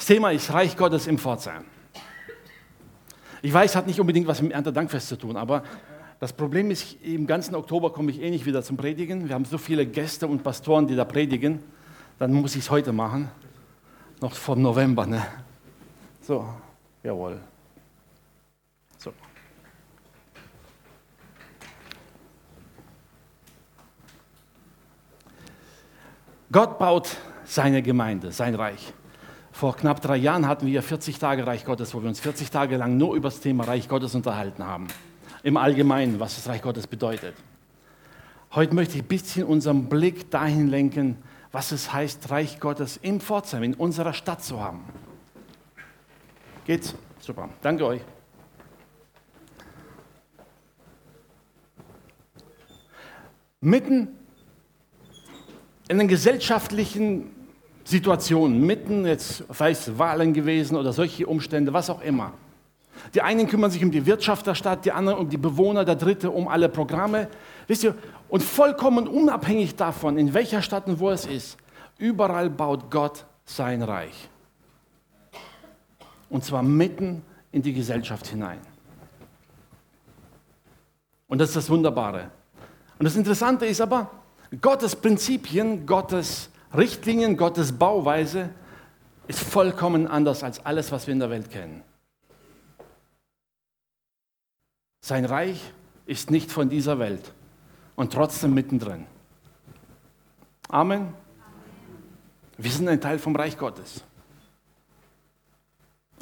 Das Thema ist Reich Gottes im Pforzheim. Ich weiß, hat nicht unbedingt was mit dem Erntedankfest zu tun, aber das Problem ist, im ganzen Oktober komme ich eh nicht wieder zum Predigen. Wir haben so viele Gäste und Pastoren, die da predigen. Dann muss ich es heute machen. Noch vor November, ne? So, jawohl. So. Gott baut seine Gemeinde, sein Reich. Vor knapp drei Jahren hatten wir 40 Tage Reich Gottes, wo wir uns 40 Tage lang nur über das Thema Reich Gottes unterhalten haben. Im Allgemeinen, was das Reich Gottes bedeutet. Heute möchte ich ein bisschen unseren Blick dahin lenken, was es heißt, Reich Gottes im Pforzheim, in unserer Stadt zu haben. Geht's? Super. Danke euch. Mitten in den gesellschaftlichen Situationen, mitten jetzt, sei es Wahlen gewesen oder solche Umstände, was auch immer. Die einen kümmern sich um die Wirtschaft der Stadt, die anderen um die Bewohner, der Dritte um alle Programme. Wisst ihr, und vollkommen unabhängig davon, in welcher Stadt und wo es ist, überall baut Gott sein Reich. Und zwar mitten in die Gesellschaft hinein. Und das ist das Wunderbare. Und das Interessante ist aber, Gottes Prinzipien, Gottes Richtlinien, Gottes Bauweise ist vollkommen anders als alles, was wir in der Welt kennen. Sein Reich ist nicht von dieser Welt und trotzdem mittendrin. Amen. Wir sind ein Teil vom Reich Gottes.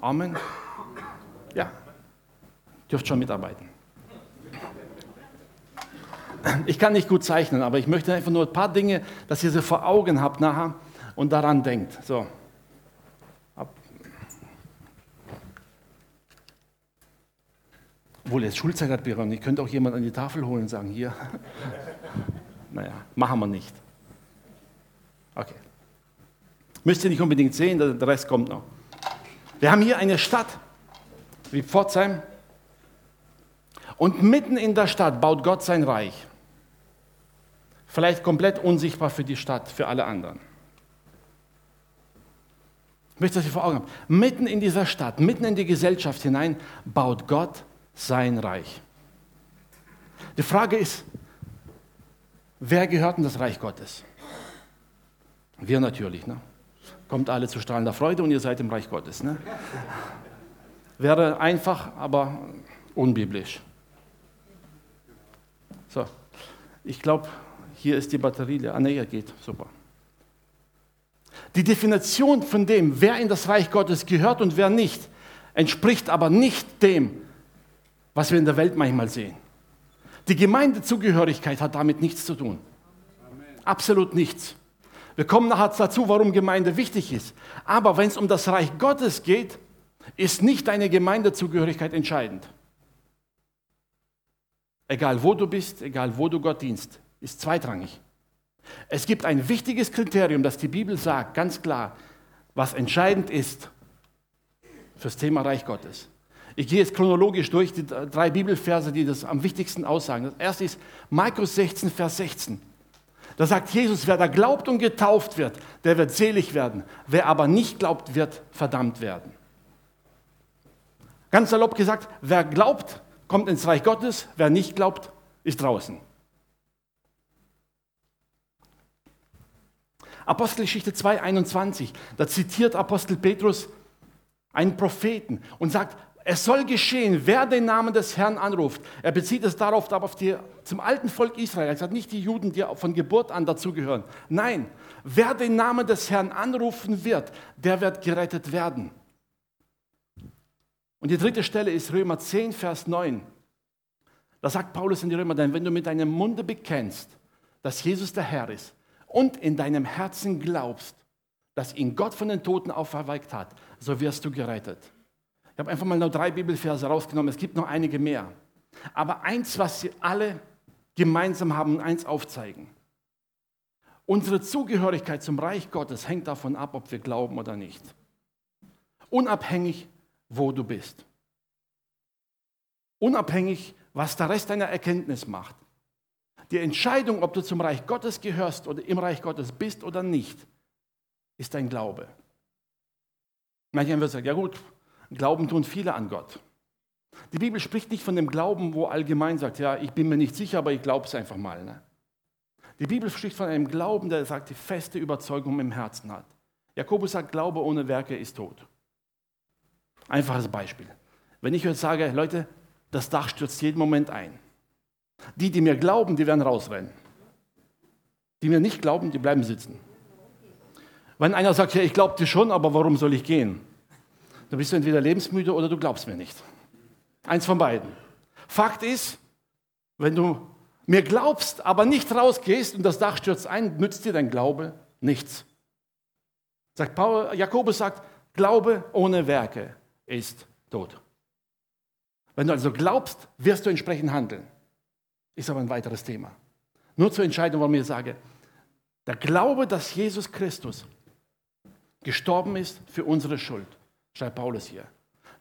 Amen. Ja, dürft schon mitarbeiten. Ich kann nicht gut zeichnen, aber ich möchte einfach nur ein paar Dinge, dass ihr sie vor Augen habt nachher und daran denkt. So. Obwohl jetzt Schulzeit hat, Biron, ich könnte auch jemand an die Tafel holen und sagen, hier. naja, machen wir nicht. Okay. Müsst ihr nicht unbedingt sehen, der Rest kommt noch. Wir haben hier eine Stadt wie Pforzheim und mitten in der Stadt baut Gott sein Reich. Vielleicht komplett unsichtbar für die Stadt, für alle anderen. Ich möchte, dass ihr vor Augen habt. Mitten in dieser Stadt, mitten in die Gesellschaft hinein baut Gott sein Reich. Die Frage ist, wer gehört in das Reich Gottes? Wir natürlich. Ne? Kommt alle zu strahlender Freude und ihr seid im Reich Gottes. Ne? Wäre einfach, aber unbiblisch. So, ich glaube, hier ist die Batterie leer. Ah, ne, geht. Super. Die Definition von dem, wer in das Reich Gottes gehört und wer nicht, entspricht aber nicht dem, was wir in der Welt manchmal sehen. Die Gemeindezugehörigkeit hat damit nichts zu tun. Absolut nichts. Wir kommen nachher dazu, warum Gemeinde wichtig ist. Aber wenn es um das Reich Gottes geht, ist nicht deine Gemeindezugehörigkeit entscheidend. Egal wo du bist, egal wo du Gott dienst, ist zweitrangig. Es gibt ein wichtiges Kriterium, das die Bibel sagt, ganz klar, was entscheidend ist fürs Thema Reich Gottes. Ich gehe jetzt chronologisch durch die drei Bibelverse, die das am wichtigsten aussagen. Das erste ist Markus 16, Vers 16. Da sagt Jesus, wer da glaubt und getauft wird, der wird selig werden. Wer aber nicht glaubt, wird verdammt werden. Ganz salopp gesagt, wer glaubt, kommt ins Reich Gottes, wer nicht glaubt, ist draußen. Apostelgeschichte 2, 21, da zitiert Apostel Petrus einen Propheten und sagt, es soll geschehen, wer den Namen des Herrn anruft. Er bezieht es darauf, auf die, zum alten Volk Israel. Er sagt nicht die Juden, die von Geburt an dazugehören. Nein, wer den Namen des Herrn anrufen wird, der wird gerettet werden. Und die dritte Stelle ist Römer 10, Vers 9. Da sagt Paulus in die Römer, denn wenn du mit deinem Munde bekennst, dass Jesus der Herr ist und in deinem Herzen glaubst, dass ihn Gott von den Toten auferweckt hat, so wirst du gerettet. Ich habe einfach mal nur drei Bibelverse rausgenommen, es gibt noch einige mehr. Aber eins, was sie alle gemeinsam haben, eins aufzeigen. Unsere Zugehörigkeit zum Reich Gottes hängt davon ab, ob wir glauben oder nicht. Unabhängig, wo du bist. Unabhängig, was der Rest deiner Erkenntnis macht. Die Entscheidung, ob du zum Reich Gottes gehörst oder im Reich Gottes bist oder nicht, ist dein Glaube. Manche würden sagen, ja gut, Glauben tun viele an Gott. Die Bibel spricht nicht von dem Glauben, wo allgemein sagt, ja, ich bin mir nicht sicher, aber ich glaube es einfach mal. Ne? Die Bibel spricht von einem Glauben, der sagt, die feste Überzeugung im Herzen hat. Jakobus sagt, Glaube ohne Werke ist tot. Einfaches Beispiel. Wenn ich jetzt sage, Leute, das Dach stürzt jeden Moment ein. Die, die mir glauben, die werden rausrennen. Die mir nicht glauben, die bleiben sitzen. Wenn einer sagt, ja, ich glaube dir schon, aber warum soll ich gehen? Dann bist du entweder lebensmüde oder du glaubst mir nicht. Eins von beiden. Fakt ist, wenn du mir glaubst, aber nicht rausgehst und das Dach stürzt ein, nützt dir dein Glaube nichts. Sagt Paul, Jakobus sagt, Glaube ohne Werke ist tot. Wenn du also glaubst, wirst du entsprechend handeln. Ist aber ein weiteres Thema. Nur zur Entscheidung, warum ich sage, der Glaube, dass Jesus Christus gestorben ist für unsere Schuld, schreibt Paulus hier,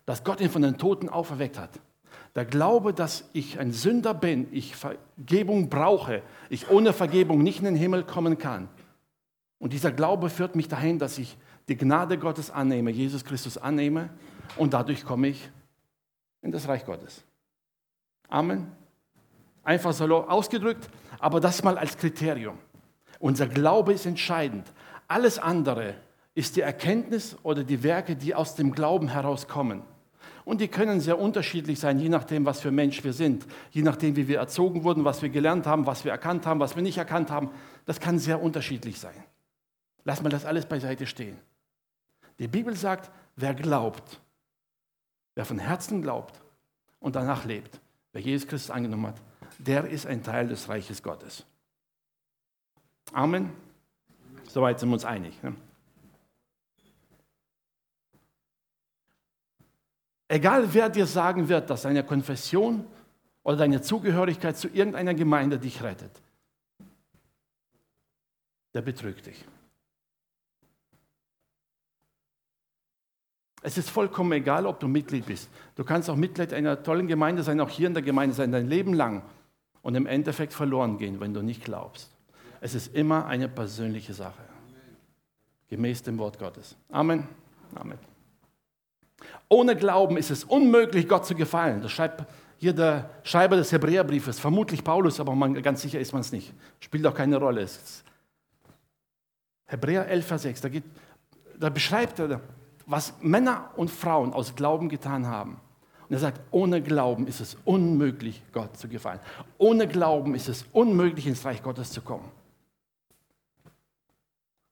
dass Gott ihn von den Toten auferweckt hat. Der Glaube, dass ich ein Sünder bin, ich Vergebung brauche, ich ohne Vergebung nicht in den Himmel kommen kann. Und dieser Glaube führt mich dahin, dass ich die Gnade Gottes annehme, Jesus Christus annehme und dadurch komme ich in das Reich Gottes. Amen. Einfach so ausgedrückt, aber das mal als Kriterium. Unser Glaube ist entscheidend. Alles andere ist die Erkenntnis oder die Werke, die aus dem Glauben herauskommen. Und die können sehr unterschiedlich sein, je nachdem, was für Mensch wir sind, je nachdem, wie wir erzogen wurden, was wir gelernt haben, was wir erkannt haben, was wir nicht erkannt haben. Das kann sehr unterschiedlich sein. Lass mal das alles beiseite stehen. Die Bibel sagt, wer glaubt, wer von Herzen glaubt und danach lebt, wer Jesus Christus angenommen hat, der ist ein Teil des Reiches Gottes. Amen. Soweit sind wir uns einig. Ne? Egal wer dir sagen wird, dass deine Konfession oder deine Zugehörigkeit zu irgendeiner Gemeinde dich rettet, der betrügt dich. Es ist vollkommen egal, ob du Mitglied bist. Du kannst auch Mitglied einer tollen Gemeinde sein, auch hier in der Gemeinde sein, dein Leben lang und im Endeffekt verloren gehen, wenn du nicht glaubst. Es ist immer eine persönliche Sache. Gemäß dem Wort Gottes. Amen. Amen. Ohne Glauben ist es unmöglich, Gott zu gefallen. Das schreibt hier der Schreiber des Hebräerbriefes, vermutlich Paulus, aber man, ganz sicher ist man es nicht. Spielt auch keine Rolle. Hebräer 11, Vers 6, da, geht, da beschreibt er, was Männer und Frauen aus Glauben getan haben. Und er sagt, ohne Glauben ist es unmöglich, Gott zu gefallen. Ohne Glauben ist es unmöglich, ins Reich Gottes zu kommen.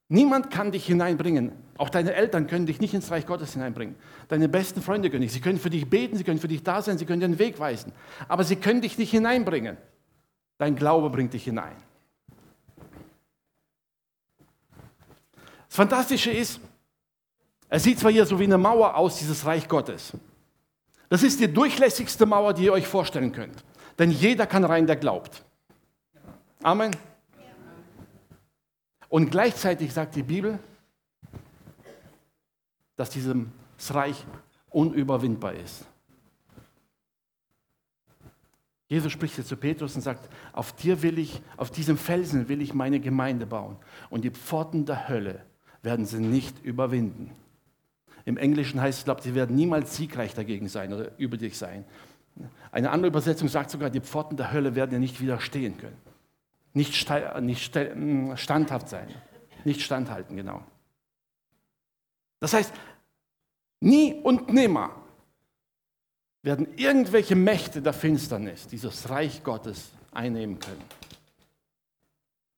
Niemand kann dich hineinbringen. Auch deine Eltern können dich nicht ins Reich Gottes hineinbringen. Deine besten Freunde können nicht. Sie können für dich beten, sie können für dich da sein, sie können dir den Weg weisen. Aber sie können dich nicht hineinbringen. Dein Glaube bringt dich hinein. Das Fantastische ist, es sieht zwar hier so wie eine Mauer aus, dieses Reich Gottes. Das ist die durchlässigste Mauer, die ihr euch vorstellen könnt. Denn jeder kann rein, der glaubt. Amen. Und gleichzeitig sagt die Bibel, dass dieses Reich unüberwindbar ist. Jesus spricht jetzt zu Petrus und sagt, auf dir will ich, auf diesem Felsen will ich meine Gemeinde bauen. Und die Pforten der Hölle werden sie nicht überwinden. Im Englischen heißt es, glaube sie werden niemals siegreich dagegen sein oder über dich sein. Eine andere Übersetzung sagt sogar, die Pforten der Hölle werden dir nicht widerstehen können nicht, nicht hm, standhaft sein, nicht standhalten, genau. Das heißt, nie und nimmer werden irgendwelche Mächte der Finsternis dieses Reich Gottes einnehmen können.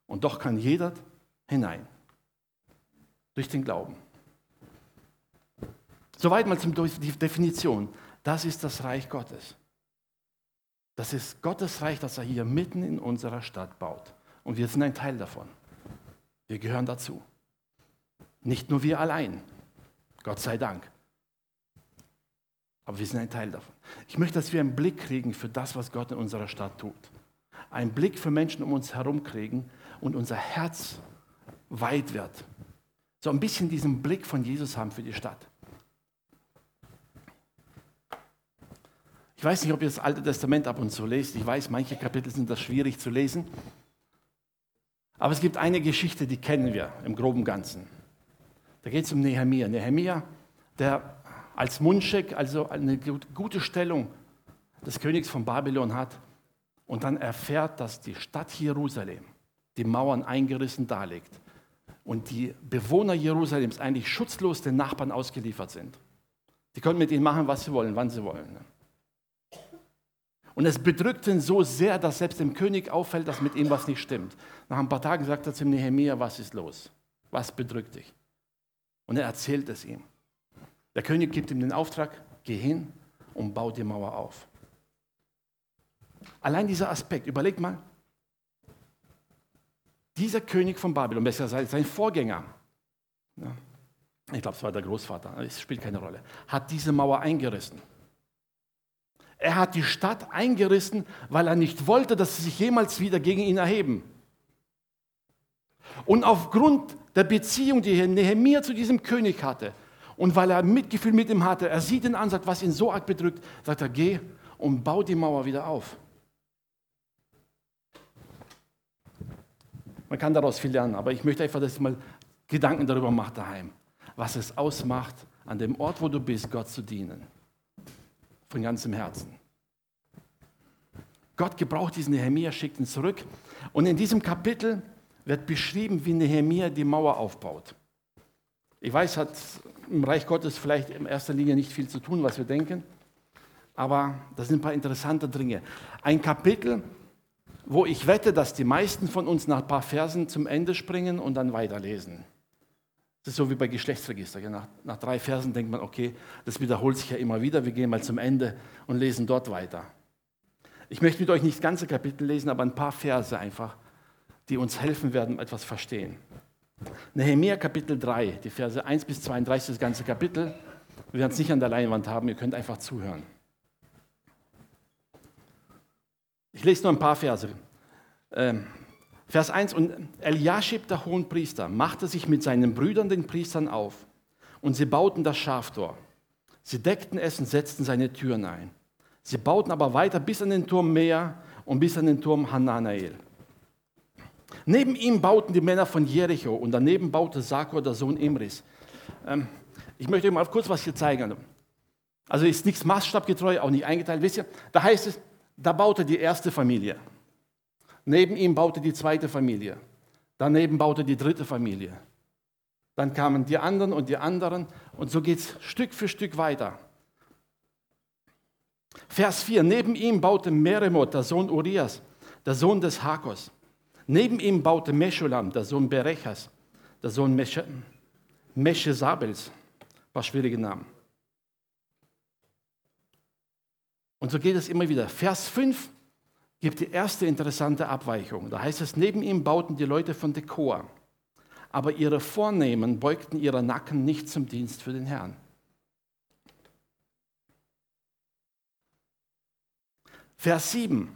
Und doch kann jeder hinein, durch den Glauben. Soweit mal zum Definition. Das ist das Reich Gottes. Das ist Gottes Reich, das er hier mitten in unserer Stadt baut. Und wir sind ein Teil davon. Wir gehören dazu. Nicht nur wir allein. Gott sei Dank. Aber wir sind ein Teil davon. Ich möchte, dass wir einen Blick kriegen für das, was Gott in unserer Stadt tut. Einen Blick für Menschen um uns herum kriegen und unser Herz weit wird. So ein bisschen diesen Blick von Jesus haben für die Stadt. Ich weiß nicht, ob ihr das Alte Testament ab und zu lest. Ich weiß, manche Kapitel sind das schwierig zu lesen. Aber es gibt eine Geschichte, die kennen wir im groben Ganzen. Da geht es um Nehemia. Nehemia der als Mundschenk also eine gute Stellung des Königs von Babylon hat und dann erfährt, dass die Stadt Jerusalem die Mauern eingerissen darlegt und die Bewohner Jerusalems eigentlich schutzlos den Nachbarn ausgeliefert sind. Die können mit ihnen machen, was sie wollen, wann sie wollen. Und es bedrückt ihn so sehr, dass selbst dem König auffällt, dass mit ihm was nicht stimmt. Nach ein paar Tagen sagt er zu Nehemiah, was ist los? Was bedrückt dich? Und er erzählt es ihm. Der König gibt ihm den Auftrag, geh hin und bau die Mauer auf. Allein dieser Aspekt, überleg mal, dieser König von Babylon, besser gesagt sein Vorgänger, ich glaube, es war der Großvater, es spielt keine Rolle, hat diese Mauer eingerissen. Er hat die Stadt eingerissen, weil er nicht wollte, dass sie sich jemals wieder gegen ihn erheben. Und aufgrund der Beziehung, die Nehemiah zu diesem König hatte, und weil er Mitgefühl mit ihm hatte, er sieht ihn an, sagt, was ihn so arg bedrückt, sagt er, geh und bau die Mauer wieder auf. Man kann daraus viel lernen, aber ich möchte einfach, dass ihr mal Gedanken darüber macht daheim, was es ausmacht, an dem Ort, wo du bist, Gott zu dienen. Von ganzem Herzen. Gott gebraucht diesen Nehemiah, schickt ihn zurück. Und in diesem Kapitel wird beschrieben, wie Nehemiah die Mauer aufbaut. Ich weiß, hat im Reich Gottes vielleicht in erster Linie nicht viel zu tun, was wir denken, aber das sind ein paar interessante Dinge. Ein Kapitel, wo ich wette, dass die meisten von uns nach ein paar Versen zum Ende springen und dann weiterlesen. Das ist so wie bei Geschlechtsregister. Nach, nach drei Versen denkt man, okay, das wiederholt sich ja immer wieder, wir gehen mal zum Ende und lesen dort weiter. Ich möchte mit euch nicht das ganze Kapitel lesen, aber ein paar Verse einfach, die uns helfen werden, etwas verstehen. Nehemiah Kapitel 3, die Verse 1 bis 32, das ganze Kapitel. Wir werden es nicht an der Leinwand haben, ihr könnt einfach zuhören. Ich lese nur ein paar Verse. Ähm, Vers 1, und Eliashib, der Hohenpriester, machte sich mit seinen Brüdern, den Priestern, auf, und sie bauten das Schaftor. Sie deckten es und setzten seine Türen ein. Sie bauten aber weiter bis an den Turm Mea und bis an den Turm Hananael. Neben ihm bauten die Männer von Jericho und daneben baute Sakor, der Sohn Imris. Ähm, ich möchte euch mal kurz was hier zeigen. Also ist nichts maßstabgetreu, auch nicht eingeteilt. Wisst ihr, da heißt es, da baute die erste Familie. Neben ihm baute die zweite Familie. Daneben baute die dritte Familie. Dann kamen die anderen und die anderen und so geht es Stück für Stück weiter. Vers 4. Neben ihm baute Meremot, der Sohn Urias, der Sohn des Hakos. Neben ihm baute Meschulam, der Sohn Berechas, der Sohn Meschesabels. War schwierige Namen. Und so geht es immer wieder. Vers 5 gibt die erste interessante Abweichung. Da heißt es, neben ihm bauten die Leute von Dekor, aber ihre Vornehmen beugten ihre Nacken nicht zum Dienst für den Herrn. Vers 7.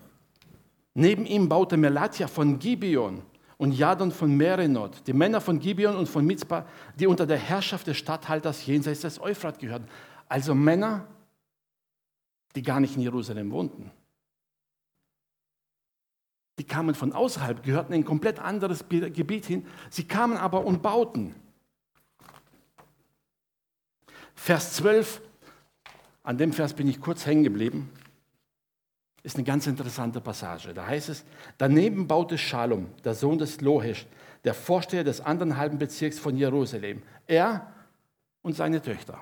Neben ihm baute Melatja von Gibeon und Jadon von Merenot, die Männer von Gibeon und von Mitzpah, die unter der Herrschaft des Statthalters jenseits des Euphrat gehörten. Also Männer, die gar nicht in Jerusalem wohnten. Die kamen von außerhalb, gehörten in ein komplett anderes Gebiet hin. Sie kamen aber und bauten. Vers 12, an dem Vers bin ich kurz hängen geblieben, ist eine ganz interessante Passage. Da heißt es, daneben baute Shalom, der Sohn des Lohesch, der Vorsteher des anderen halben Bezirks von Jerusalem, er und seine Töchter.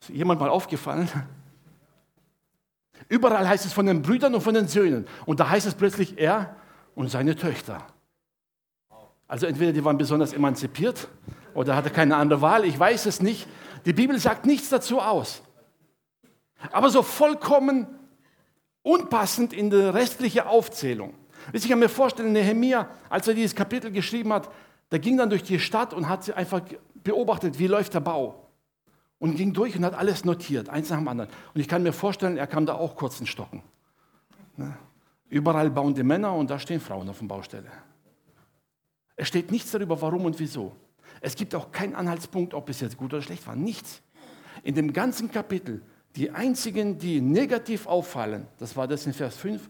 Ist jemand mal aufgefallen? Überall heißt es von den Brüdern und von den Söhnen. Und da heißt es plötzlich er und seine Töchter. Also entweder die waren besonders emanzipiert oder hatte keine andere Wahl, ich weiß es nicht. Die Bibel sagt nichts dazu aus. Aber so vollkommen unpassend in die restliche Aufzählung. Ich kann mir vorstellen, Nehemiah, als er dieses Kapitel geschrieben hat, der ging dann durch die Stadt und hat einfach beobachtet, wie läuft der Bau und ging durch und hat alles notiert, eins nach dem anderen. Und ich kann mir vorstellen, er kam da auch kurz in Stocken. Ne? Überall bauen die Männer und da stehen Frauen auf der Baustelle. Es steht nichts darüber, warum und wieso. Es gibt auch keinen Anhaltspunkt, ob es jetzt gut oder schlecht war. Nichts. In dem ganzen Kapitel, die einzigen, die negativ auffallen, das war das in Vers 5,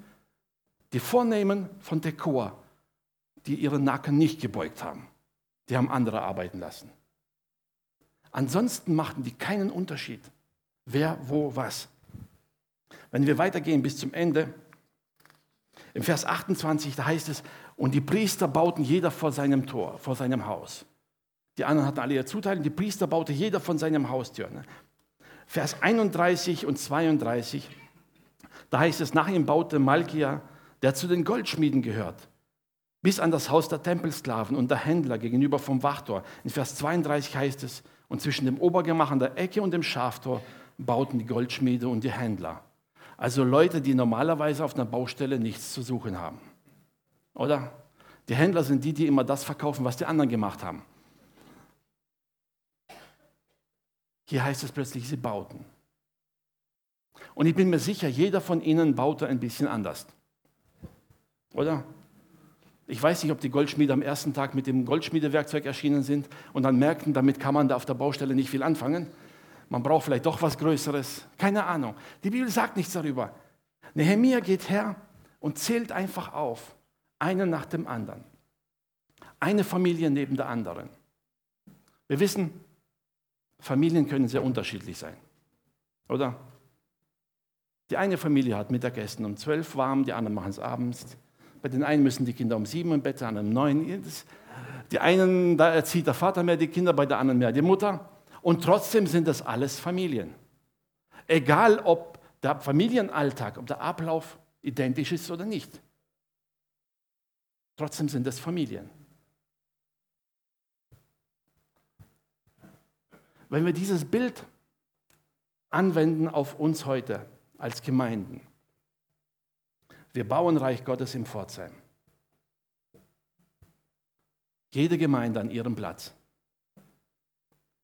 die Vornehmen von Tekoa, die ihren Nacken nicht gebeugt haben. Die haben andere arbeiten lassen. Ansonsten machten die keinen Unterschied. Wer, wo, was. Wenn wir weitergehen bis zum Ende, im Vers 28, da heißt es, und die Priester bauten jeder vor seinem Tor, vor seinem Haus. Die anderen hatten alle ihre Zuteilung, die Priester baute jeder von seinem Haustür. Vers 31 und 32, da heißt es, nach ihm baute Malkia, der zu den Goldschmieden gehört, bis an das Haus der Tempelsklaven und der Händler gegenüber vom Wachtor. In Vers 32 heißt es, und zwischen dem Obergemach an der Ecke und dem Schaftor bauten die Goldschmiede und die Händler. Also Leute, die normalerweise auf einer Baustelle nichts zu suchen haben. Oder? Die Händler sind die, die immer das verkaufen, was die anderen gemacht haben. Hier heißt es plötzlich, sie bauten. Und ich bin mir sicher, jeder von ihnen baute ein bisschen anders. Oder? Ich weiß nicht, ob die Goldschmiede am ersten Tag mit dem Goldschmiedewerkzeug erschienen sind und dann merkten, damit kann man da auf der Baustelle nicht viel anfangen. Man braucht vielleicht doch was Größeres. Keine Ahnung. Die Bibel sagt nichts darüber. Nehemiah geht her und zählt einfach auf, einen nach dem anderen. Eine Familie neben der anderen. Wir wissen, Familien können sehr unterschiedlich sein. Oder? Die eine Familie hat Mittagessen um zwölf warm, die anderen machen es abends. Bei den einen müssen die Kinder um sieben im Bett sein, um neun. Die einen, da erzieht der Vater mehr die Kinder, bei der anderen mehr die Mutter. Und trotzdem sind das alles Familien. Egal, ob der Familienalltag, ob der Ablauf identisch ist oder nicht. Trotzdem sind es Familien. Wenn wir dieses Bild anwenden auf uns heute als Gemeinden, wir bauen Reich Gottes im Pforzheim. Jede Gemeinde an ihrem Platz.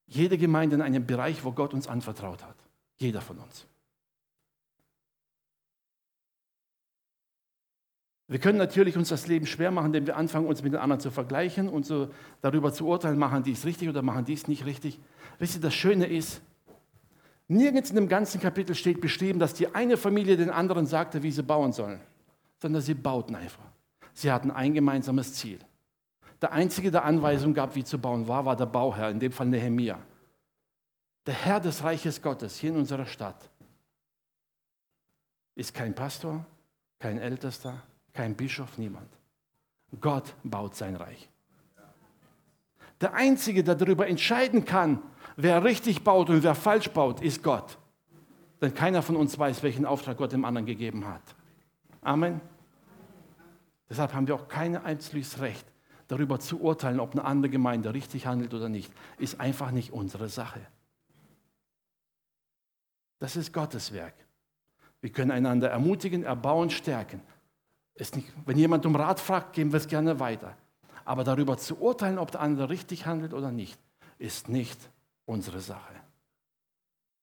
Jede Gemeinde in einem Bereich, wo Gott uns anvertraut hat. Jeder von uns. Wir können natürlich uns das Leben schwer machen, indem wir anfangen, uns mit den anderen zu vergleichen und so darüber zu urteilen, machen die es richtig oder machen die es nicht richtig. Wisst ihr, das Schöne ist, nirgends in dem ganzen Kapitel steht beschrieben, dass die eine Familie den anderen sagte, wie sie bauen sollen, sondern sie bauten einfach. Sie hatten ein gemeinsames Ziel. Der Einzige, der Anweisung gab, wie zu bauen war, war der Bauherr, in dem Fall Nehemia. Der Herr des Reiches Gottes hier in unserer Stadt ist kein Pastor, kein Ältester, kein Bischof, niemand. Gott baut sein Reich. Der Einzige, der darüber entscheiden kann, wer richtig baut und wer falsch baut, ist Gott. Denn keiner von uns weiß, welchen Auftrag Gott dem anderen gegeben hat. Amen. Deshalb haben wir auch kein einziges Recht, darüber zu urteilen, ob eine andere Gemeinde richtig handelt oder nicht. Ist einfach nicht unsere Sache. Das ist Gottes Werk. Wir können einander ermutigen, erbauen, stärken. Nicht, wenn jemand um Rat fragt, geben wir es gerne weiter. Aber darüber zu urteilen, ob der andere richtig handelt oder nicht, ist nicht unsere Sache.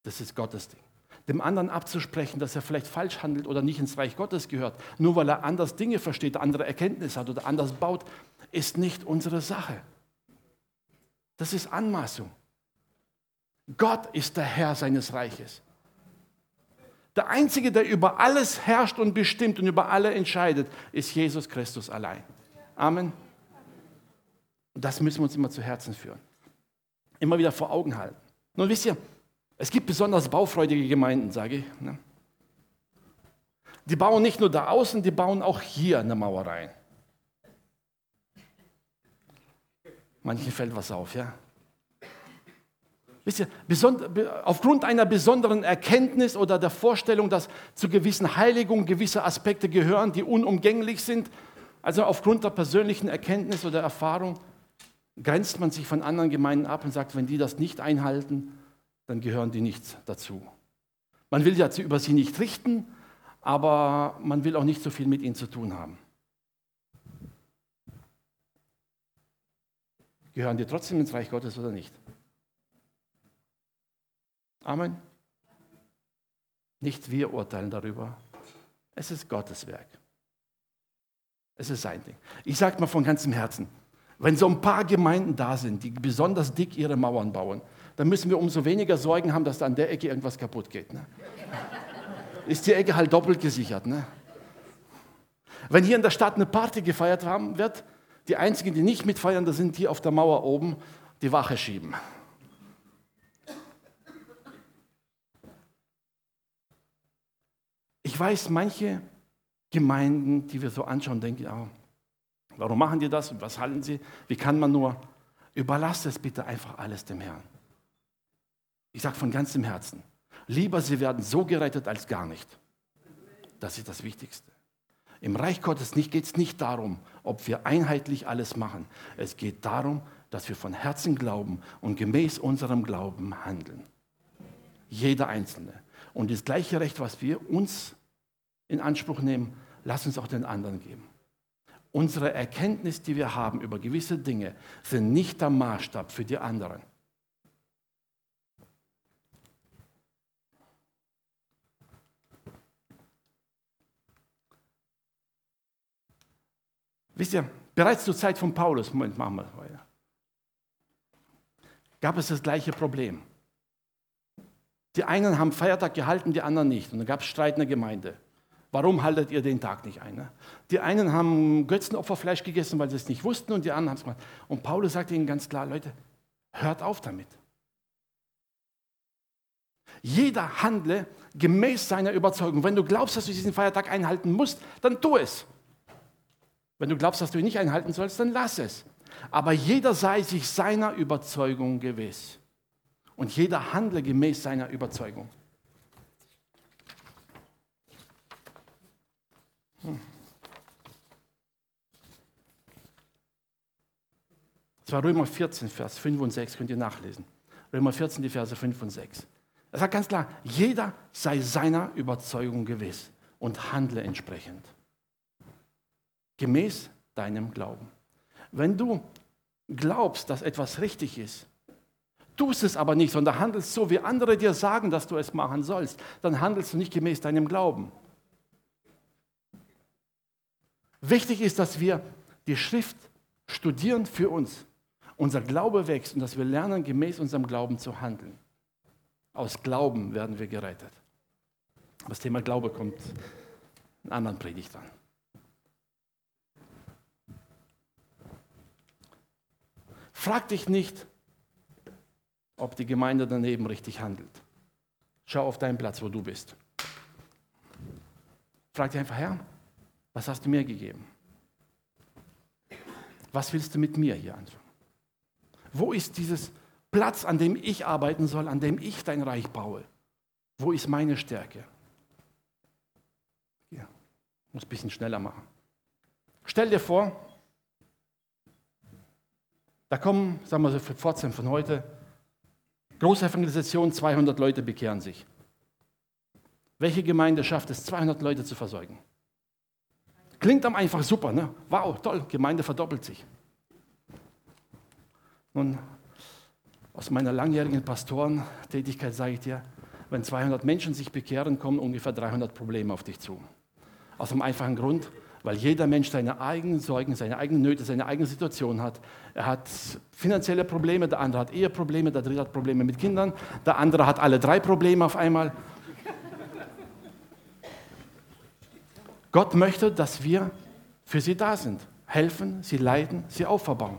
Das ist Gottes Ding. Dem anderen abzusprechen, dass er vielleicht falsch handelt oder nicht ins Reich Gottes gehört, nur weil er anders Dinge versteht, andere Erkenntnis hat oder anders baut, ist nicht unsere Sache. Das ist Anmaßung. Gott ist der Herr seines Reiches. Der Einzige, der über alles herrscht und bestimmt und über alle entscheidet, ist Jesus Christus allein. Amen. Und das müssen wir uns immer zu Herzen führen immer wieder vor Augen halten. Nun wisst ihr, es gibt besonders baufreudige Gemeinden, sage ich. Ne? Die bauen nicht nur da außen, die bauen auch hier eine Mauer rein. Manchen fällt was auf, ja. Wisst ihr, aufgrund einer besonderen Erkenntnis oder der Vorstellung, dass zu gewissen Heiligungen gewisse Aspekte gehören, die unumgänglich sind, also aufgrund der persönlichen Erkenntnis oder Erfahrung, grenzt man sich von anderen Gemeinden ab und sagt, wenn die das nicht einhalten, dann gehören die nicht dazu. Man will ja über sie nicht richten, aber man will auch nicht so viel mit ihnen zu tun haben. Gehören die trotzdem ins Reich Gottes oder nicht? Amen. Nicht wir urteilen darüber. Es ist Gottes Werk. Es ist sein Ding. Ich sage mal von ganzem Herzen, wenn so ein paar Gemeinden da sind, die besonders dick ihre Mauern bauen, dann müssen wir umso weniger Sorgen haben, dass da an der Ecke irgendwas kaputt geht. Ne? Ist die Ecke halt doppelt gesichert. Ne? Wenn hier in der Stadt eine Party gefeiert haben wird, die einzigen, die nicht mitfeiern, das sind die auf der Mauer oben, die Wache schieben. Ich weiß, manche Gemeinden, die wir so anschauen, denken, oh, warum machen die das? Was halten sie? Wie kann man nur? Überlasst es bitte einfach alles dem Herrn. Ich sage von ganzem Herzen, lieber sie werden so gerettet als gar nicht. Das ist das Wichtigste. Im Reich Gottes geht es nicht darum, ob wir einheitlich alles machen. Es geht darum, dass wir von Herzen glauben und gemäß unserem Glauben handeln. Jeder Einzelne. Und das gleiche Recht, was wir uns in Anspruch nehmen, lass uns auch den anderen geben. Unsere Erkenntnis, die wir haben über gewisse Dinge, sind nicht der Maßstab für die anderen. Wisst ihr, bereits zur Zeit von Paulus, Moment, machen wir weiter, gab es das gleiche Problem. Die einen haben Feiertag gehalten, die anderen nicht. Und dann gab es Streit in der Gemeinde. Warum haltet ihr den Tag nicht ein? Ne? Die einen haben Götzenopferfleisch gegessen, weil sie es nicht wussten, und die anderen haben es gemacht. Und Paulus sagt ihnen ganz klar, Leute, hört auf damit. Jeder handle gemäß seiner Überzeugung. Wenn du glaubst, dass du diesen Feiertag einhalten musst, dann tu es. Wenn du glaubst, dass du ihn nicht einhalten sollst, dann lass es. Aber jeder sei sich seiner Überzeugung gewiss. Und jeder handle gemäß seiner Überzeugung. Hm. Das war Römer 14, Vers 5 und 6, könnt ihr nachlesen. Römer 14, die Verse 5 und 6. Er sagt ganz klar, jeder sei seiner Überzeugung gewiss und handle entsprechend gemäß deinem Glauben. Wenn du glaubst, dass etwas richtig ist, tust es aber nicht, sondern handelst so, wie andere dir sagen, dass du es machen sollst, dann handelst du nicht gemäß deinem Glauben. Wichtig ist, dass wir die Schrift studieren für uns. Unser Glaube wächst und dass wir lernen, gemäß unserem Glauben zu handeln. Aus Glauben werden wir gerettet. Das Thema Glaube kommt in anderen Predigtern. Frag dich nicht, ob die Gemeinde daneben richtig handelt. Schau auf deinen Platz, wo du bist. Frag dich einfach, Herr, was hast du mir gegeben? Was willst du mit mir hier anfangen? Wo ist dieses Platz, an dem ich arbeiten soll, an dem ich dein Reich baue? Wo ist meine Stärke? Hier, muss ein bisschen schneller machen. Stell dir vor, da kommen, sagen wir so, für Pforzheim von heute, große Evangelisation, 200 Leute bekehren sich. Welche Gemeinde schafft es, 200 Leute zu versorgen? Klingt am einfach super, ne? Wow, toll, Gemeinde verdoppelt sich. Nun, aus meiner langjährigen Pastorentätigkeit sage ich dir, wenn 200 Menschen sich bekehren, kommen ungefähr 300 Probleme auf dich zu. Aus einem einfachen Grund, weil jeder Mensch seine eigenen Sorgen, seine eigenen Nöte, seine eigene Situation hat. Er hat finanzielle Probleme, der andere hat Eheprobleme, der dritte hat Probleme mit Kindern, der andere hat alle drei Probleme auf einmal. Gott möchte, dass wir für sie da sind, helfen, sie leiten, sie aufbauen.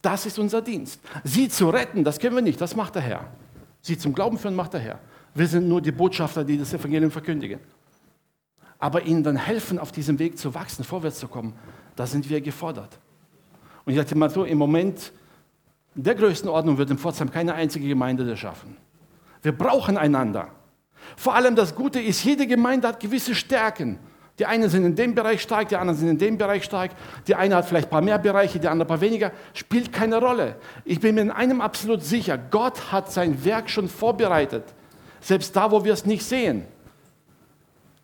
Das ist unser Dienst. Sie zu retten, das können wir nicht, das macht der Herr. Sie zum Glauben führen, macht der Herr. Wir sind nur die Botschafter, die das Evangelium verkündigen aber ihnen dann helfen, auf diesem Weg zu wachsen, vorwärts zu kommen, da sind wir gefordert. Und ich sagte mal so, im Moment, der Größenordnung wird in Pforzheim keine einzige Gemeinde das schaffen. Wir brauchen einander. Vor allem das Gute ist, jede Gemeinde hat gewisse Stärken. Die einen sind in dem Bereich stark, die anderen sind in dem Bereich stark. Die eine hat vielleicht ein paar mehr Bereiche, die andere ein paar weniger. Spielt keine Rolle. Ich bin mir in einem absolut sicher, Gott hat sein Werk schon vorbereitet. Selbst da, wo wir es nicht sehen.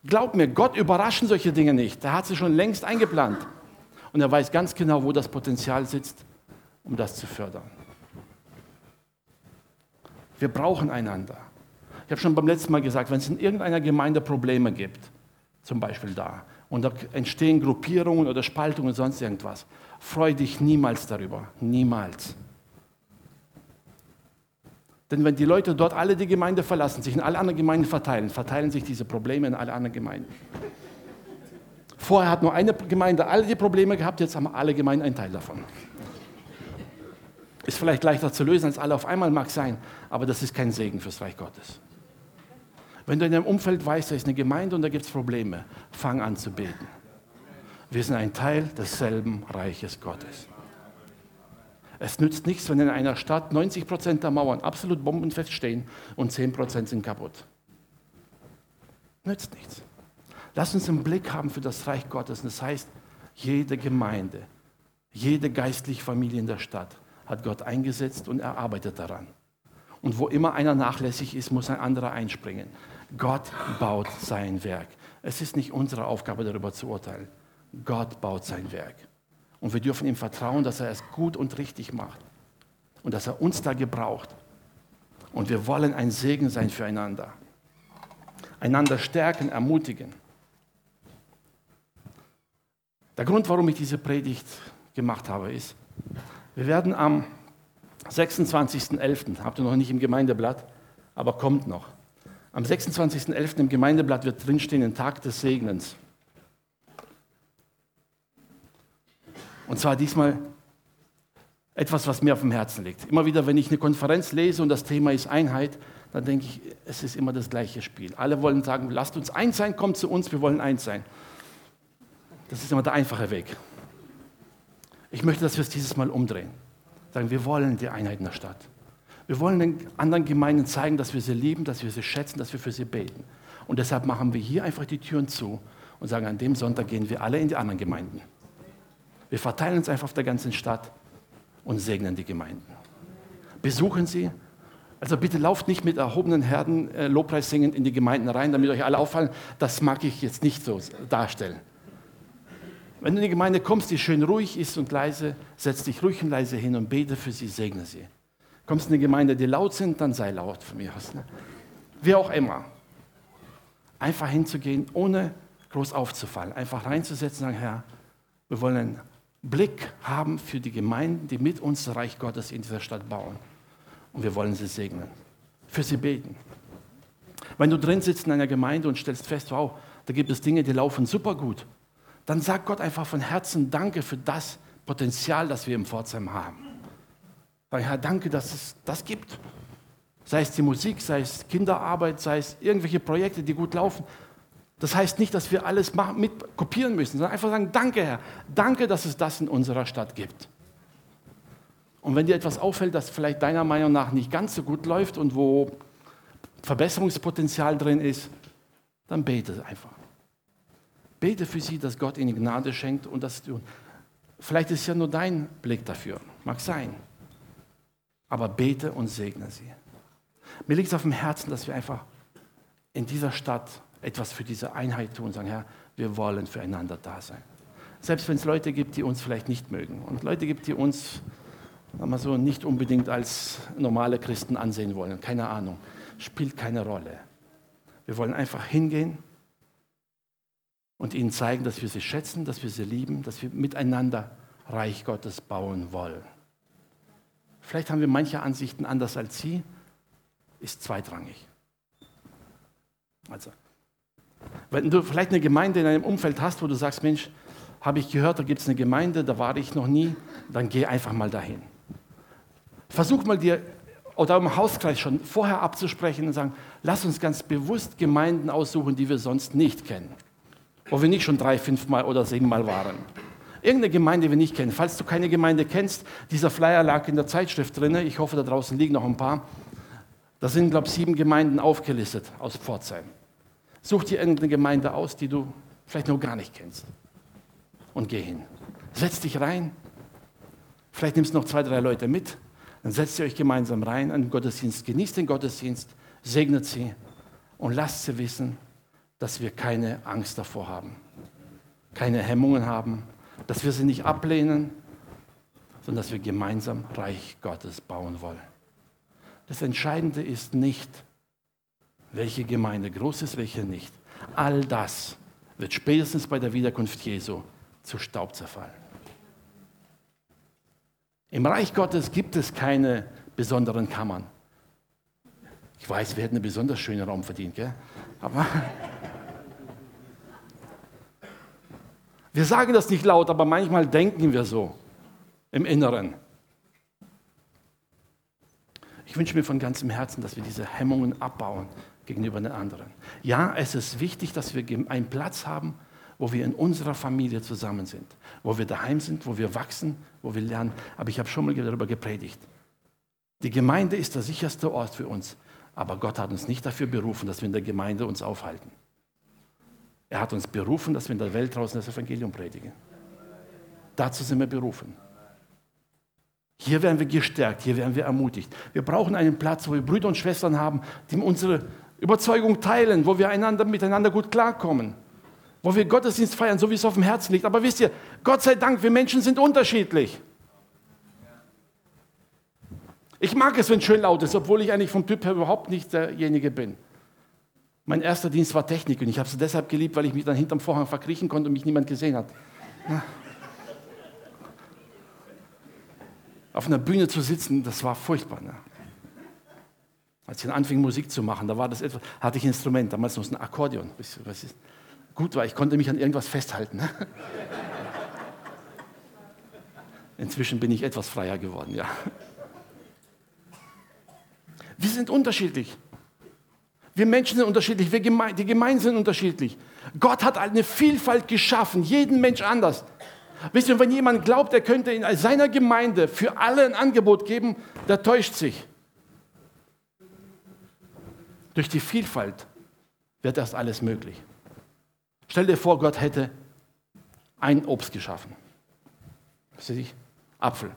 Glaub mir, Gott überraschen solche Dinge nicht. Er hat sie schon längst eingeplant. Und er weiß ganz genau, wo das Potenzial sitzt, um das zu fördern. Wir brauchen einander. Ich habe schon beim letzten Mal gesagt, wenn es in irgendeiner Gemeinde Probleme gibt, zum Beispiel da, und da entstehen Gruppierungen oder Spaltungen, sonst irgendwas, freu dich niemals darüber. Niemals. Denn wenn die Leute dort alle die Gemeinde verlassen, sich in alle anderen Gemeinden verteilen, verteilen sich diese Probleme in alle anderen Gemeinden. Vorher hat nur eine Gemeinde alle die Probleme gehabt, jetzt haben alle Gemeinden einen Teil davon. Ist vielleicht leichter zu lösen als alle auf einmal, mag sein, aber das ist kein Segen fürs Reich Gottes. Wenn du in deinem Umfeld weißt, da ist eine Gemeinde und da gibt es Probleme, fang an zu beten. Wir sind ein Teil desselben Reiches Gottes. Es nützt nichts, wenn in einer Stadt 90 Prozent der Mauern absolut bombenfest stehen und 10 Prozent sind kaputt. Nützt nichts. Lass uns einen Blick haben für das Reich Gottes. das heißt, jede Gemeinde, jede geistliche Familie in der Stadt hat Gott eingesetzt und er arbeitet daran. Und wo immer einer nachlässig ist, muss ein anderer einspringen. Gott baut sein Werk. Es ist nicht unsere Aufgabe, darüber zu urteilen. Gott baut sein Werk. Und wir dürfen ihm vertrauen, dass er es gut und richtig macht. Und dass er uns da gebraucht. Und wir wollen ein Segen sein füreinander. Einander stärken, ermutigen. Der Grund, warum ich diese Predigt gemacht habe, ist, wir werden am 26.11., habt ihr noch nicht im Gemeindeblatt, aber kommt noch. Am 26.11. im Gemeindeblatt wird drinstehen, ein Tag des Segnens. Und zwar diesmal etwas, was mir auf dem Herzen liegt. Immer wieder, wenn ich eine Konferenz lese und das Thema ist Einheit, dann denke ich, es ist immer das gleiche Spiel. Alle wollen sagen, lasst uns eins sein, kommt zu uns, wir wollen eins sein. Das ist immer der einfache Weg. Ich möchte, dass wir es dieses Mal umdrehen. Sagen, wir wollen die Einheit in der Stadt. Wir wollen den anderen Gemeinden zeigen, dass wir sie lieben, dass wir sie schätzen, dass wir für sie beten. Und deshalb machen wir hier einfach die Türen zu und sagen, an dem Sonntag gehen wir alle in die anderen Gemeinden. Wir verteilen uns einfach auf der ganzen Stadt und segnen die Gemeinden. Besuchen sie. Also bitte lauft nicht mit erhobenen Herden äh, Lobpreis singend in die Gemeinden rein, damit euch alle auffallen. Das mag ich jetzt nicht so darstellen. Wenn du in die Gemeinde kommst, die schön ruhig ist und leise, setz dich ruhig und leise hin und bete für sie, segne sie. Kommst in eine Gemeinde, die laut sind, dann sei laut von mir aus. Ne? Wie auch immer. Einfach hinzugehen, ohne groß aufzufallen. Einfach reinzusetzen und sagen, Herr, wir wollen einen Blick haben für die Gemeinden, die mit uns das Reich Gottes in dieser Stadt bauen. Und wir wollen sie segnen. Für sie beten. Wenn du drin sitzt in einer Gemeinde und stellst fest, wow, da gibt es Dinge, die laufen super gut dann sagt Gott einfach von Herzen Danke für das Potenzial, das wir im Pforzheim haben. Weil Herr, danke, dass es das gibt. Sei es die Musik, sei es Kinderarbeit, sei es irgendwelche Projekte, die gut laufen. Das heißt nicht, dass wir alles mit kopieren müssen, sondern einfach sagen, danke Herr, danke, dass es das in unserer Stadt gibt. Und wenn dir etwas auffällt, das vielleicht deiner Meinung nach nicht ganz so gut läuft und wo Verbesserungspotenzial drin ist, dann bete einfach. Bete für sie, dass Gott ihnen Gnade schenkt und das tun. Vielleicht ist ja nur dein Blick dafür, mag sein. Aber bete und segne sie. Mir liegt es auf dem Herzen, dass wir einfach in dieser Stadt etwas für diese Einheit tun sagen, Herr, wir wollen füreinander da sein. Selbst wenn es Leute gibt, die uns vielleicht nicht mögen und Leute gibt, die uns wir so, nicht unbedingt als normale Christen ansehen wollen, keine Ahnung, spielt keine Rolle. Wir wollen einfach hingehen und ihnen zeigen, dass wir sie schätzen, dass wir sie lieben, dass wir miteinander Reich Gottes bauen wollen. Vielleicht haben wir manche Ansichten anders als Sie, ist zweitrangig. Also, wenn du vielleicht eine Gemeinde in einem Umfeld hast, wo du sagst, Mensch, habe ich gehört, da gibt es eine Gemeinde, da war ich noch nie, dann geh einfach mal dahin. Versuch mal dir oder im Hauskreis schon vorher abzusprechen und sagen, lass uns ganz bewusst Gemeinden aussuchen, die wir sonst nicht kennen wo wir nicht schon drei, fünf Mal oder sieben Mal waren. Irgendeine Gemeinde, die wir nicht kennen. Falls du keine Gemeinde kennst, dieser Flyer lag in der Zeitschrift drin. Ich hoffe, da draußen liegen noch ein paar. Da sind, glaube ich, sieben Gemeinden aufgelistet aus Pforzheim. Such dir irgendeine Gemeinde aus, die du vielleicht noch gar nicht kennst. Und geh hin. Setz dich rein. Vielleicht nimmst du noch zwei, drei Leute mit. Dann setzt ihr euch gemeinsam rein an den Gottesdienst. Genießt den Gottesdienst. Segnet sie. Und lasst sie wissen, dass wir keine Angst davor haben, keine Hemmungen haben, dass wir sie nicht ablehnen, sondern dass wir gemeinsam Reich Gottes bauen wollen. Das Entscheidende ist nicht, welche Gemeinde groß ist, welche nicht. All das wird spätestens bei der Wiederkunft Jesu zu Staub zerfallen. Im Reich Gottes gibt es keine besonderen Kammern. Ich weiß, wir hätten einen besonders schönen Raum verdient, gell? aber Wir sagen das nicht laut, aber manchmal denken wir so im Inneren. Ich wünsche mir von ganzem Herzen, dass wir diese Hemmungen abbauen, gegenüber den anderen. Ja, es ist wichtig, dass wir einen Platz haben, wo wir in unserer Familie zusammen sind, wo wir daheim sind, wo wir wachsen, wo wir lernen. Aber ich habe schon mal darüber gepredigt. Die Gemeinde ist der sicherste Ort für uns, aber Gott hat uns nicht dafür berufen, dass wir in der Gemeinde uns aufhalten. Er hat uns berufen, dass wir in der Welt draußen das Evangelium predigen. Dazu sind wir berufen. Hier werden wir gestärkt, hier werden wir ermutigt. Wir brauchen einen Platz, wo wir Brüder und Schwestern haben, die unsere Überzeugung teilen, wo wir einander, miteinander gut klarkommen, wo wir Gottesdienst feiern, so wie es auf dem Herzen liegt. Aber wisst ihr, Gott sei Dank, wir Menschen sind unterschiedlich. Ich mag es, wenn es schön laut ist, obwohl ich eigentlich vom Typ her überhaupt nicht derjenige bin. Mein erster Dienst war Technik und ich habe es deshalb geliebt, weil ich mich dann hinterm Vorhang verkriechen konnte und mich niemand gesehen hat. Auf einer Bühne zu sitzen, das war furchtbar. Ne? Als ich anfing, Musik zu machen, da war das etwas, hatte ich ein Instrument, damals noch ein Akkordeon. Was gut war, ich konnte mich an irgendwas festhalten. Ne? Inzwischen bin ich etwas freier geworden, ja. Wir sind unterschiedlich. Wir Menschen sind unterschiedlich, wir Geme die Gemeinden sind unterschiedlich. Gott hat eine Vielfalt geschaffen, jeden Mensch anders. Wisst ihr, wenn jemand glaubt, er könnte in seiner Gemeinde für alle ein Angebot geben, der täuscht sich. Durch die Vielfalt wird das alles möglich. Stell dir vor, Gott hätte ein Obst geschaffen. Was weiß ich? Apfel.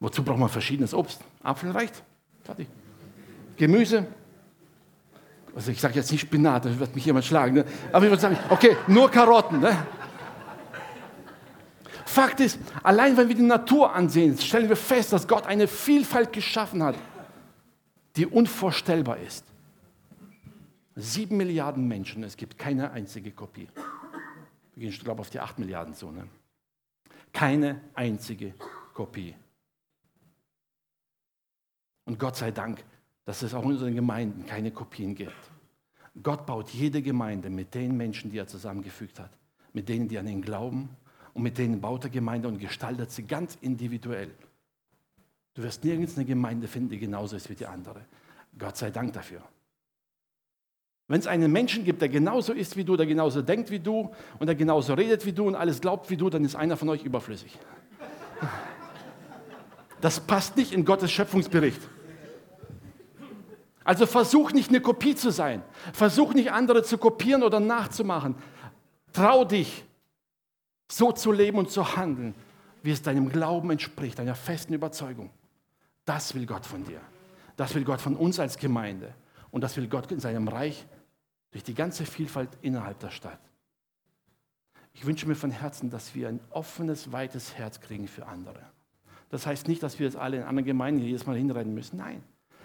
Wozu braucht man verschiedenes Obst? Apfel reicht. Fertig. Gemüse. Also ich sage jetzt nicht Spinat, da wird mich jemand schlagen. Ne? Aber ich würde sagen, okay, nur Karotten. Ne? Fakt ist, allein wenn wir die Natur ansehen, stellen wir fest, dass Gott eine Vielfalt geschaffen hat, die unvorstellbar ist. Sieben Milliarden Menschen, es gibt keine einzige Kopie. Wir gehen, ich glaube, auf die acht Milliarden zu. Ne? Keine einzige Kopie. Und Gott sei Dank, dass es auch in unseren Gemeinden keine Kopien gibt. Gott baut jede Gemeinde mit den Menschen, die er zusammengefügt hat, mit denen, die an ihn glauben und mit denen baut er Gemeinde und gestaltet sie ganz individuell. Du wirst nirgends eine Gemeinde finden, die genauso ist wie die andere. Gott sei Dank dafür. Wenn es einen Menschen gibt, der genauso ist wie du, der genauso denkt wie du und der genauso redet wie du und alles glaubt wie du, dann ist einer von euch überflüssig. Das passt nicht in Gottes Schöpfungsbericht. Also versuch nicht eine Kopie zu sein. Versuch nicht andere zu kopieren oder nachzumachen. Trau dich, so zu leben und zu handeln, wie es deinem Glauben entspricht, deiner festen Überzeugung. Das will Gott von dir. Das will Gott von uns als Gemeinde. Und das will Gott in seinem Reich durch die ganze Vielfalt innerhalb der Stadt. Ich wünsche mir von Herzen, dass wir ein offenes, weites Herz kriegen für andere. Das heißt nicht, dass wir jetzt alle in anderen Gemeinden jedes Mal hinrennen müssen. Nein.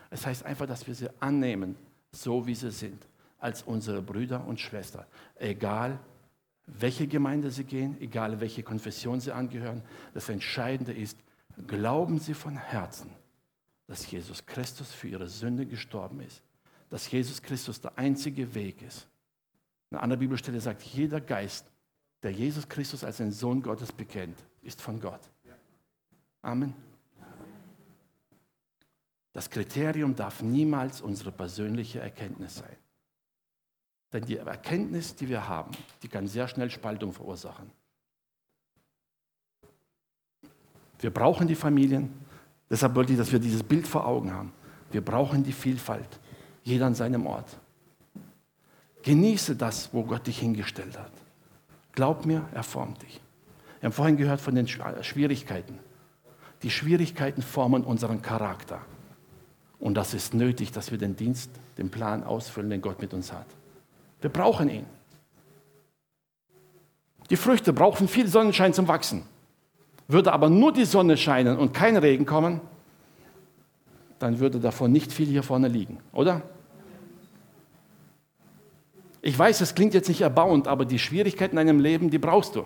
Es heißt einfach, dass wir sie annehmen, so wie sie sind, als unsere Brüder und Schwestern. Egal, welche Gemeinde sie gehen, egal welche Konfession sie angehören. Das Entscheidende ist, glauben sie von Herzen, dass Jesus Christus für ihre Sünde gestorben ist, dass Jesus Christus der einzige Weg ist. Eine andere Bibelstelle sagt, jeder Geist, der Jesus Christus als den Sohn Gottes bekennt, ist von Gott. Amen. Das Kriterium darf niemals unsere persönliche Erkenntnis sein. Denn die Erkenntnis, die wir haben, die kann sehr schnell Spaltung verursachen. Wir brauchen die Familien, deshalb wollte ich, dass wir dieses Bild vor Augen haben. Wir brauchen die Vielfalt, jeder an seinem Ort. Genieße das, wo Gott dich hingestellt hat. Glaub mir, er formt dich. Wir haben vorhin gehört von den Schwierigkeiten. Die Schwierigkeiten formen unseren Charakter. Und das ist nötig, dass wir den Dienst, den Plan ausfüllen, den Gott mit uns hat. Wir brauchen ihn. Die Früchte brauchen viel Sonnenschein zum Wachsen. Würde aber nur die Sonne scheinen und kein Regen kommen, dann würde davon nicht viel hier vorne liegen, oder? Ich weiß, es klingt jetzt nicht erbauend, aber die Schwierigkeiten in deinem Leben, die brauchst du.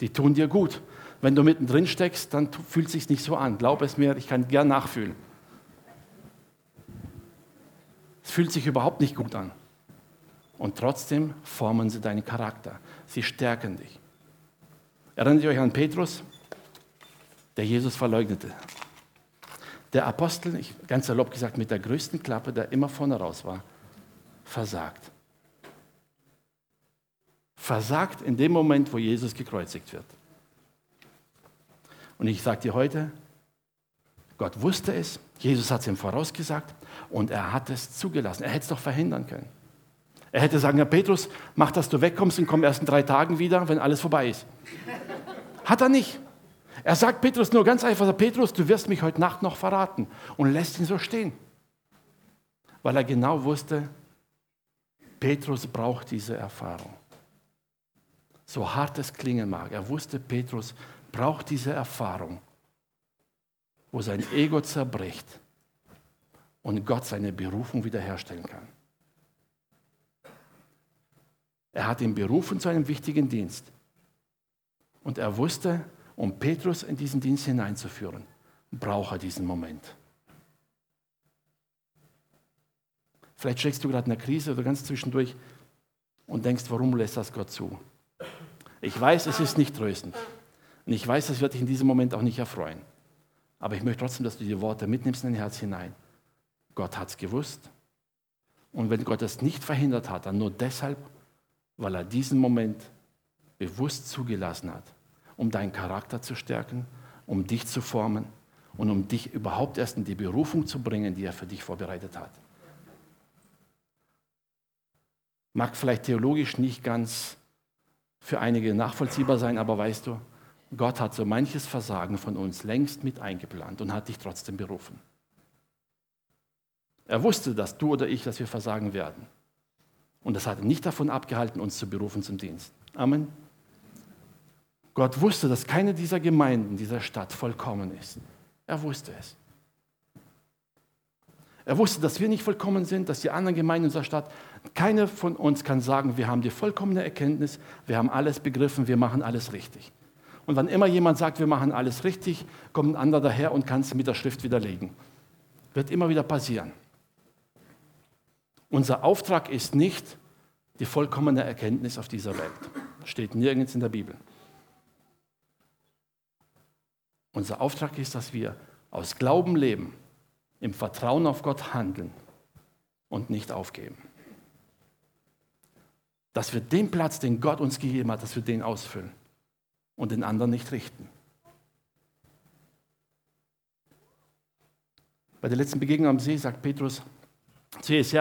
Die tun dir gut. Wenn du mittendrin steckst, dann fühlt es sich nicht so an. Glaub es mir, ich kann gern nachfühlen. Es fühlt sich überhaupt nicht gut an. Und trotzdem formen sie deinen Charakter. Sie stärken dich. Erinnert ihr euch an Petrus, der Jesus verleugnete? Der Apostel, ich, ganz salopp gesagt, mit der größten Klappe, der immer vorne raus war, versagt. Versagt in dem Moment, wo Jesus gekreuzigt wird. Und ich sage dir heute, Gott wusste es, Jesus hat es ihm vorausgesagt und er hat es zugelassen. Er hätte es doch verhindern können. Er hätte sagen, Herr Petrus, mach, dass du wegkommst und komm erst in drei Tagen wieder, wenn alles vorbei ist. Hat er nicht. Er sagt Petrus nur ganz einfach, Petrus, du wirst mich heute Nacht noch verraten und lässt ihn so stehen. Weil er genau wusste, Petrus braucht diese Erfahrung. So hart es klingen mag, er wusste, Petrus braucht diese Erfahrung, wo sein Ego zerbricht und Gott seine Berufung wiederherstellen kann. Er hat ihn berufen zu einem wichtigen Dienst. Und er wusste, um Petrus in diesen Dienst hineinzuführen, braucht er diesen Moment. Vielleicht steckst du gerade in einer Krise oder ganz zwischendurch und denkst, warum lässt das Gott zu? Ich weiß, es ist nicht tröstend. Und ich weiß, das wird dich in diesem Moment auch nicht erfreuen. Aber ich möchte trotzdem, dass du die Worte mitnimmst in dein Herz hinein. Gott hat es gewusst. Und wenn Gott es nicht verhindert hat, dann nur deshalb, weil er diesen Moment bewusst zugelassen hat um deinen Charakter zu stärken, um dich zu formen und um dich überhaupt erst in die Berufung zu bringen, die er für dich vorbereitet hat. Mag vielleicht theologisch nicht ganz für einige nachvollziehbar sein, aber weißt du, Gott hat so manches Versagen von uns längst mit eingeplant und hat dich trotzdem berufen. Er wusste, dass du oder ich, dass wir versagen werden. Und das hat ihn nicht davon abgehalten, uns zu berufen zum Dienst. Amen. Gott wusste, dass keine dieser Gemeinden dieser Stadt vollkommen ist. Er wusste es. Er wusste, dass wir nicht vollkommen sind, dass die anderen Gemeinden unserer Stadt, keine von uns kann sagen, wir haben die vollkommene Erkenntnis, wir haben alles begriffen, wir machen alles richtig. Und wann immer jemand sagt, wir machen alles richtig, kommt ein anderer daher und kann es mit der Schrift widerlegen. Wird immer wieder passieren. Unser Auftrag ist nicht die vollkommene Erkenntnis auf dieser Welt. Steht nirgends in der Bibel. Unser Auftrag ist, dass wir aus Glauben leben, im Vertrauen auf Gott handeln und nicht aufgeben. Dass wir den Platz, den Gott uns gegeben hat, dass wir den ausfüllen und den anderen nicht richten. Bei der letzten Begegnung am See sagt Petrus zu Jesus,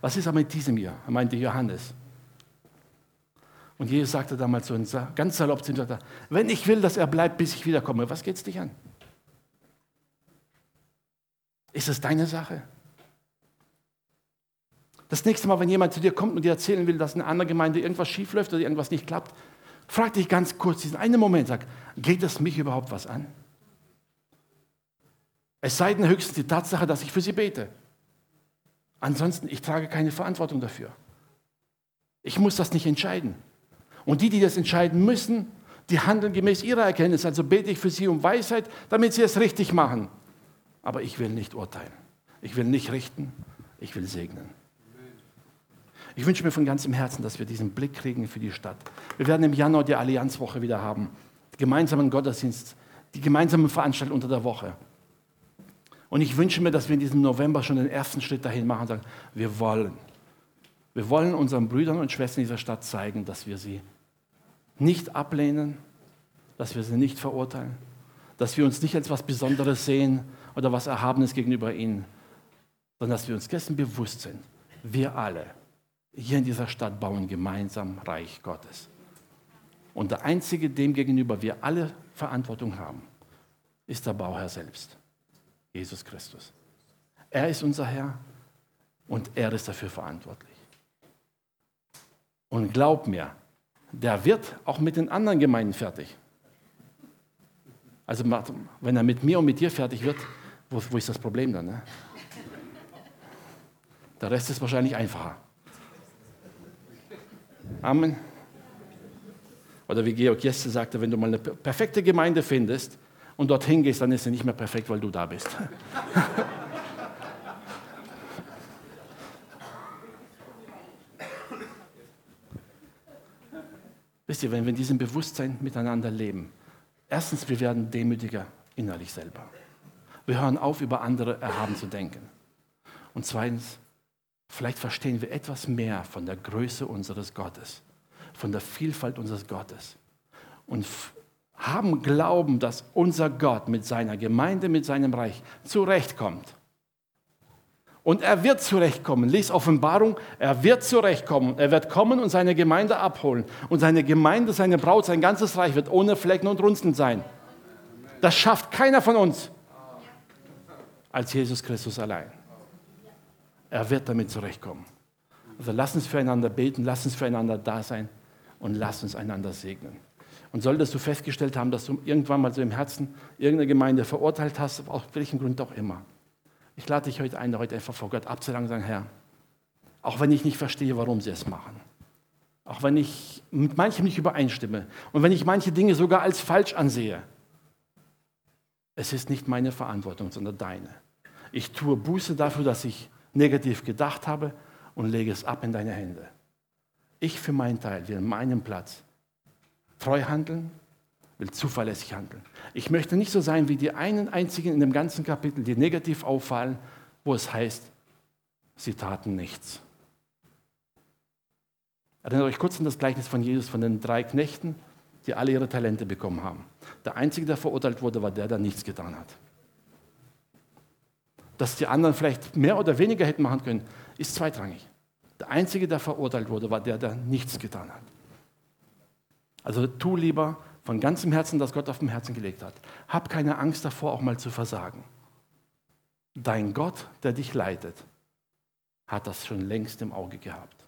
was ist aber mit diesem hier? Er meinte Johannes. Und Jesus sagte damals so ganz salopp zu ihm, wenn ich will, dass er bleibt, bis ich wiederkomme, was geht es dich an? Ist es deine Sache? Das nächste Mal, wenn jemand zu dir kommt und dir erzählen will, dass in einer anderen Gemeinde irgendwas schief läuft oder irgendwas nicht klappt, frag dich ganz kurz diesen einen Moment, sag, geht es mich überhaupt was an? Es sei denn höchstens die Tatsache, dass ich für sie bete. Ansonsten, ich trage keine Verantwortung dafür. Ich muss das nicht entscheiden. Und die, die das entscheiden müssen, die handeln gemäß ihrer Erkenntnis. Also bete ich für sie um Weisheit, damit sie es richtig machen. Aber ich will nicht urteilen. Ich will nicht richten. Ich will segnen. Ich wünsche mir von ganzem Herzen, dass wir diesen Blick kriegen für die Stadt. Wir werden im Januar die Allianzwoche wieder haben. Die gemeinsamen Gottesdienst, die gemeinsamen Veranstaltungen unter der Woche. Und ich wünsche mir, dass wir in diesem November schon den ersten Schritt dahin machen und sagen, wir wollen. Wir wollen unseren Brüdern und Schwestern dieser Stadt zeigen, dass wir sie nicht ablehnen, dass wir sie nicht verurteilen, dass wir uns nicht als etwas Besonderes sehen oder was Erhabenes gegenüber ihnen, sondern dass wir uns dessen bewusst sind. Wir alle hier in dieser Stadt bauen gemeinsam Reich Gottes. Und der Einzige, dem gegenüber wir alle Verantwortung haben, ist der Bauherr selbst, Jesus Christus. Er ist unser Herr und er ist dafür verantwortlich. Und glaub mir, der wird auch mit den anderen Gemeinden fertig. Also wenn er mit mir und mit dir fertig wird, wo, wo ist das Problem dann? Ne? Der Rest ist wahrscheinlich einfacher. Amen. Oder wie Georg Jesse sagte, wenn du mal eine perfekte Gemeinde findest und dorthin gehst, dann ist sie nicht mehr perfekt, weil du da bist. Wisst ihr, wenn wir in diesem Bewusstsein miteinander leben, erstens, wir werden demütiger innerlich selber. Wir hören auf, über andere erhaben zu denken. Und zweitens, vielleicht verstehen wir etwas mehr von der Größe unseres Gottes, von der Vielfalt unseres Gottes und haben Glauben, dass unser Gott mit seiner Gemeinde, mit seinem Reich zurechtkommt. Und er wird zurechtkommen. Lies Offenbarung, er wird zurechtkommen. Er wird kommen und seine Gemeinde abholen. Und seine Gemeinde, seine Braut, sein ganzes Reich wird ohne Flecken und Runzeln sein. Das schafft keiner von uns als Jesus Christus allein. Er wird damit zurechtkommen. Also lass uns füreinander beten, lass uns füreinander da sein und lass uns einander segnen. Und solltest du festgestellt haben, dass du irgendwann mal so im Herzen irgendeine Gemeinde verurteilt hast, aus welchem Grund auch immer. Ich lade dich heute ein, heute einfach vor Gott abzulangen sagen, Herr, auch wenn ich nicht verstehe, warum sie es machen, auch wenn ich mit manchem nicht übereinstimme und wenn ich manche Dinge sogar als falsch ansehe, es ist nicht meine Verantwortung, sondern deine. Ich tue Buße dafür, dass ich negativ gedacht habe und lege es ab in deine Hände. Ich für meinen Teil will meinen Platz treu handeln, will zuverlässig handeln. Ich möchte nicht so sein wie die einen einzigen in dem ganzen Kapitel, die negativ auffallen, wo es heißt, sie taten nichts. Erinnert euch kurz an das Gleichnis von Jesus von den drei Knechten, die alle ihre Talente bekommen haben. Der einzige, der verurteilt wurde, war der, der nichts getan hat. Dass die anderen vielleicht mehr oder weniger hätten machen können, ist zweitrangig. Der einzige, der verurteilt wurde, war der, der nichts getan hat. Also tu lieber von ganzem Herzen, das Gott auf dem Herzen gelegt hat. Hab keine Angst davor, auch mal zu versagen. Dein Gott, der dich leitet, hat das schon längst im Auge gehabt.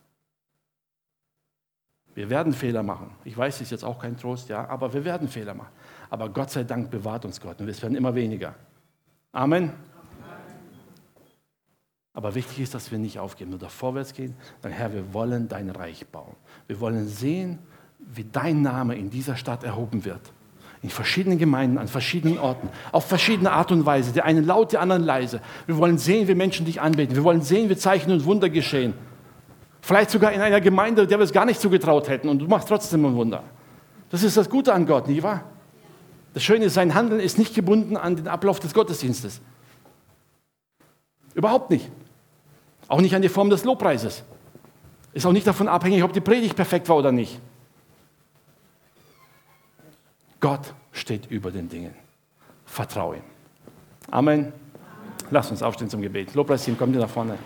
Wir werden Fehler machen. Ich weiß, es ist jetzt auch kein Trost, ja, aber wir werden Fehler machen. Aber Gott sei Dank bewahrt uns Gott und es werden immer weniger. Amen. Aber wichtig ist, dass wir nicht aufgeben, nur da vorwärts gehen. Dann, Herr, wir wollen dein Reich bauen. Wir wollen sehen, wie dein Name in dieser Stadt erhoben wird. In verschiedenen Gemeinden, an verschiedenen Orten, auf verschiedene Art und Weise. Die einen laut, die anderen leise. Wir wollen sehen, wie Menschen dich anbeten. Wir wollen sehen, wie Zeichen und Wunder geschehen. Vielleicht sogar in einer Gemeinde, der wir es gar nicht zugetraut hätten. Und du machst trotzdem ein Wunder. Das ist das Gute an Gott, nicht wahr? Das Schöne ist, sein Handeln ist nicht gebunden an den Ablauf des Gottesdienstes. Überhaupt nicht. Auch nicht an die Form des Lobpreises. Ist auch nicht davon abhängig, ob die Predigt perfekt war oder nicht. Gott steht über den Dingen. Vertraue ihm. Amen. Lass uns aufstehen zum Gebet. Lobpreisteam, kommt ihr nach vorne.